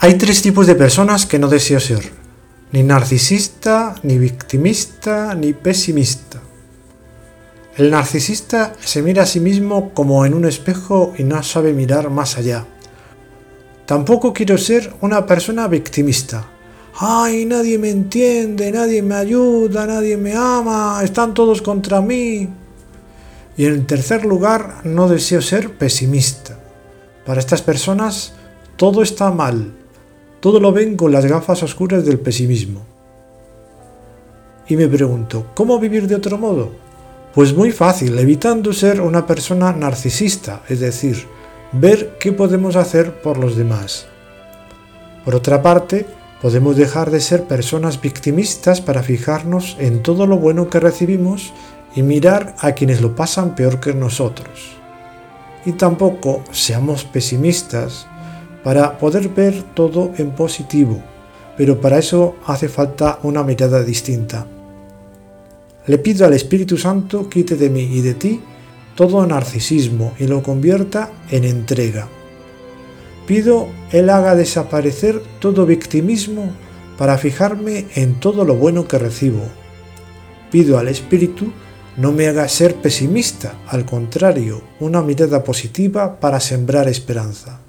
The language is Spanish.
Hay tres tipos de personas que no deseo ser. Ni narcisista, ni victimista, ni pesimista. El narcisista se mira a sí mismo como en un espejo y no sabe mirar más allá. Tampoco quiero ser una persona victimista. Ay, nadie me entiende, nadie me ayuda, nadie me ama, están todos contra mí. Y en tercer lugar, no deseo ser pesimista. Para estas personas todo está mal, todo lo ven con las gafas oscuras del pesimismo. Y me pregunto, ¿cómo vivir de otro modo? Pues muy fácil, evitando ser una persona narcisista, es decir, ver qué podemos hacer por los demás. Por otra parte, podemos dejar de ser personas victimistas para fijarnos en todo lo bueno que recibimos y mirar a quienes lo pasan peor que nosotros. Y tampoco seamos pesimistas para poder ver todo en positivo, pero para eso hace falta una mirada distinta. Le pido al Espíritu Santo quite de mí y de ti todo narcisismo y lo convierta en entrega. Pido Él haga desaparecer todo victimismo para fijarme en todo lo bueno que recibo. Pido al Espíritu no me haga ser pesimista, al contrario, una mirada positiva para sembrar esperanza.